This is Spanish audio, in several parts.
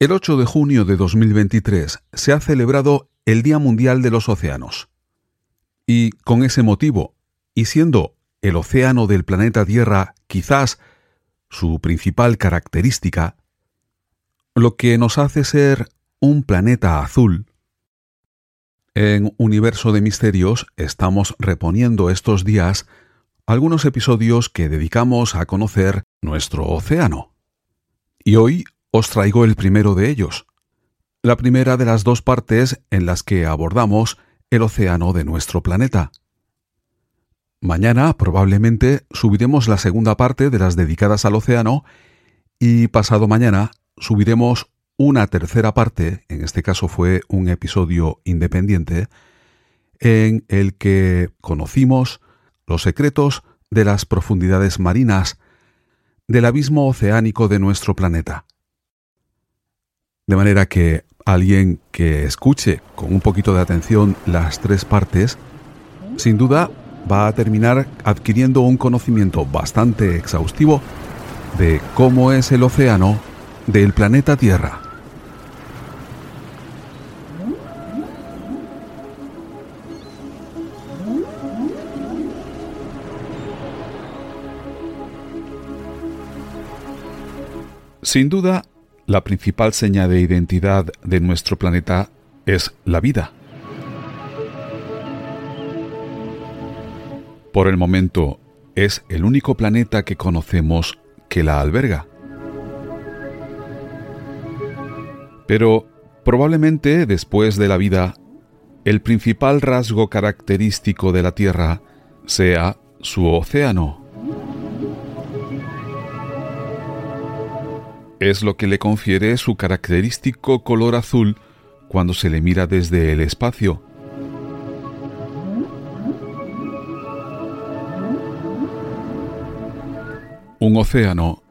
El 8 de junio de 2023 se ha celebrado el Día Mundial de los Océanos. Y con ese motivo, y siendo el océano del planeta Tierra quizás su principal característica, lo que nos hace ser un planeta azul, en Universo de Misterios estamos reponiendo estos días algunos episodios que dedicamos a conocer nuestro océano. Y hoy os traigo el primero de ellos, la primera de las dos partes en las que abordamos el océano de nuestro planeta. Mañana probablemente subiremos la segunda parte de las dedicadas al océano y pasado mañana subiremos una tercera parte, en este caso fue un episodio independiente, en el que conocimos los secretos de las profundidades marinas del abismo oceánico de nuestro planeta. De manera que alguien que escuche con un poquito de atención las tres partes, sin duda va a terminar adquiriendo un conocimiento bastante exhaustivo de cómo es el océano del planeta Tierra. Sin duda, la principal seña de identidad de nuestro planeta es la vida. Por el momento, es el único planeta que conocemos que la alberga. Pero probablemente después de la vida, el principal rasgo característico de la Tierra sea su océano. Es lo que le confiere su característico color azul cuando se le mira desde el espacio. Un océano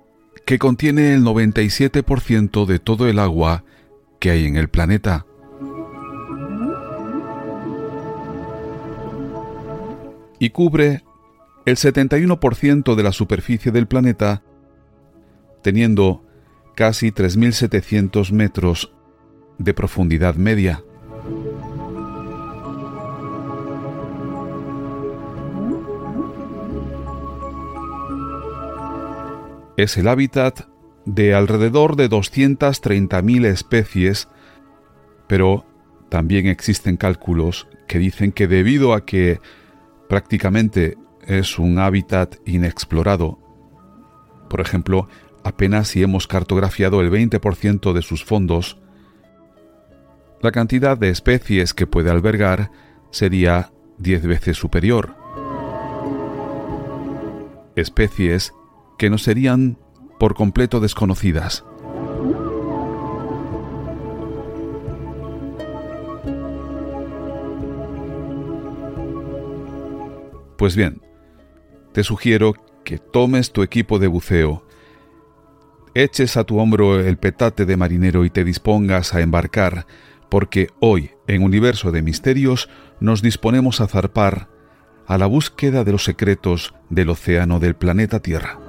que contiene el 97% de todo el agua que hay en el planeta. Y cubre el 71% de la superficie del planeta, teniendo casi 3.700 metros de profundidad media. Es el hábitat de alrededor de 230.000 especies, pero también existen cálculos que dicen que debido a que prácticamente es un hábitat inexplorado, por ejemplo, apenas si hemos cartografiado el 20% de sus fondos, la cantidad de especies que puede albergar sería 10 veces superior. Especies que no serían por completo desconocidas. Pues bien, te sugiero que tomes tu equipo de buceo eches a tu hombro el petate de marinero y te dispongas a embarcar, porque hoy, en Universo de Misterios, nos disponemos a zarpar a la búsqueda de los secretos del océano del planeta Tierra.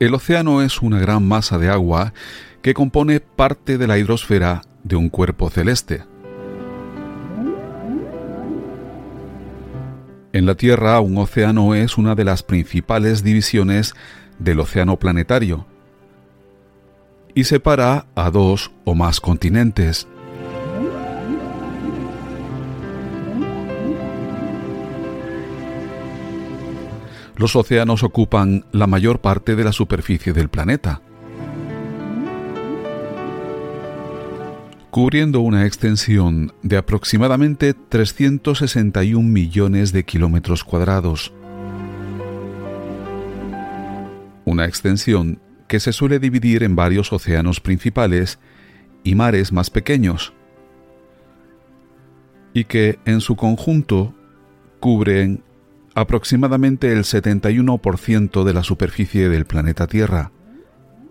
El océano es una gran masa de agua que compone parte de la hidrosfera de un cuerpo celeste. En la Tierra, un océano es una de las principales divisiones del océano planetario y separa a dos o más continentes. Los océanos ocupan la mayor parte de la superficie del planeta, cubriendo una extensión de aproximadamente 361 millones de kilómetros cuadrados. Una extensión que se suele dividir en varios océanos principales y mares más pequeños, y que en su conjunto cubren aproximadamente el 71% de la superficie del planeta Tierra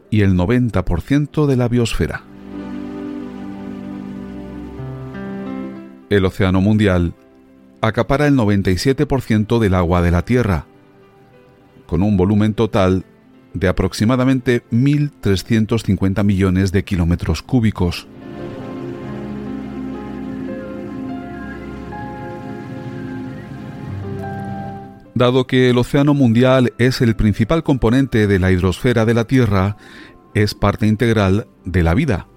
y el 90% de la biosfera. El Océano Mundial acapara el 97% del agua de la Tierra, con un volumen total de aproximadamente 1.350 millones de kilómetros cúbicos. Dado que el Océano Mundial es el principal componente de la hidrosfera de la Tierra, es parte integral de la vida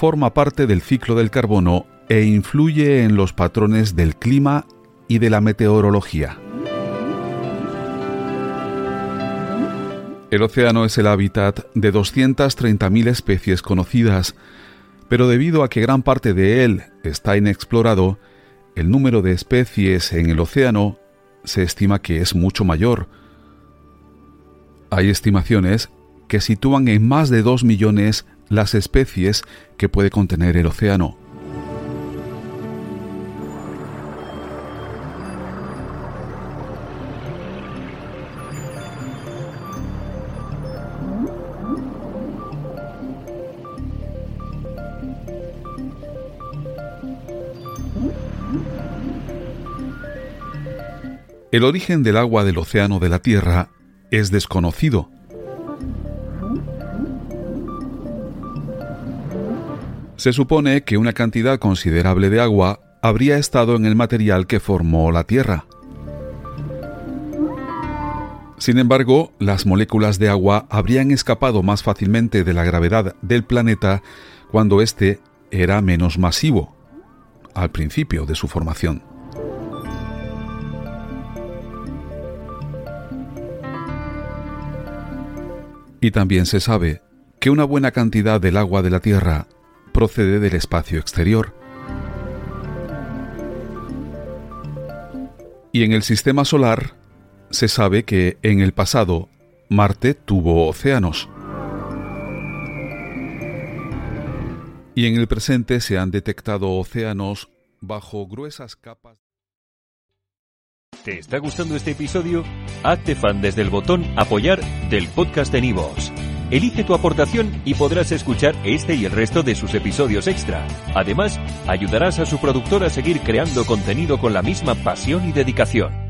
forma parte del ciclo del carbono e influye en los patrones del clima y de la meteorología. El océano es el hábitat de 230.000 especies conocidas, pero debido a que gran parte de él está inexplorado, el número de especies en el océano se estima que es mucho mayor. Hay estimaciones que sitúan en más de 2 millones las especies que puede contener el océano. El origen del agua del océano de la Tierra es desconocido, Se supone que una cantidad considerable de agua habría estado en el material que formó la Tierra. Sin embargo, las moléculas de agua habrían escapado más fácilmente de la gravedad del planeta cuando éste era menos masivo, al principio de su formación. Y también se sabe que una buena cantidad del agua de la Tierra procede del espacio exterior. Y en el sistema solar se sabe que en el pasado Marte tuvo océanos. Y en el presente se han detectado océanos bajo gruesas capas. ¿Te está gustando este episodio? Hazte fan desde el botón apoyar del podcast de Nivos. Elige tu aportación y podrás escuchar este y el resto de sus episodios extra. Además, ayudarás a su productor a seguir creando contenido con la misma pasión y dedicación.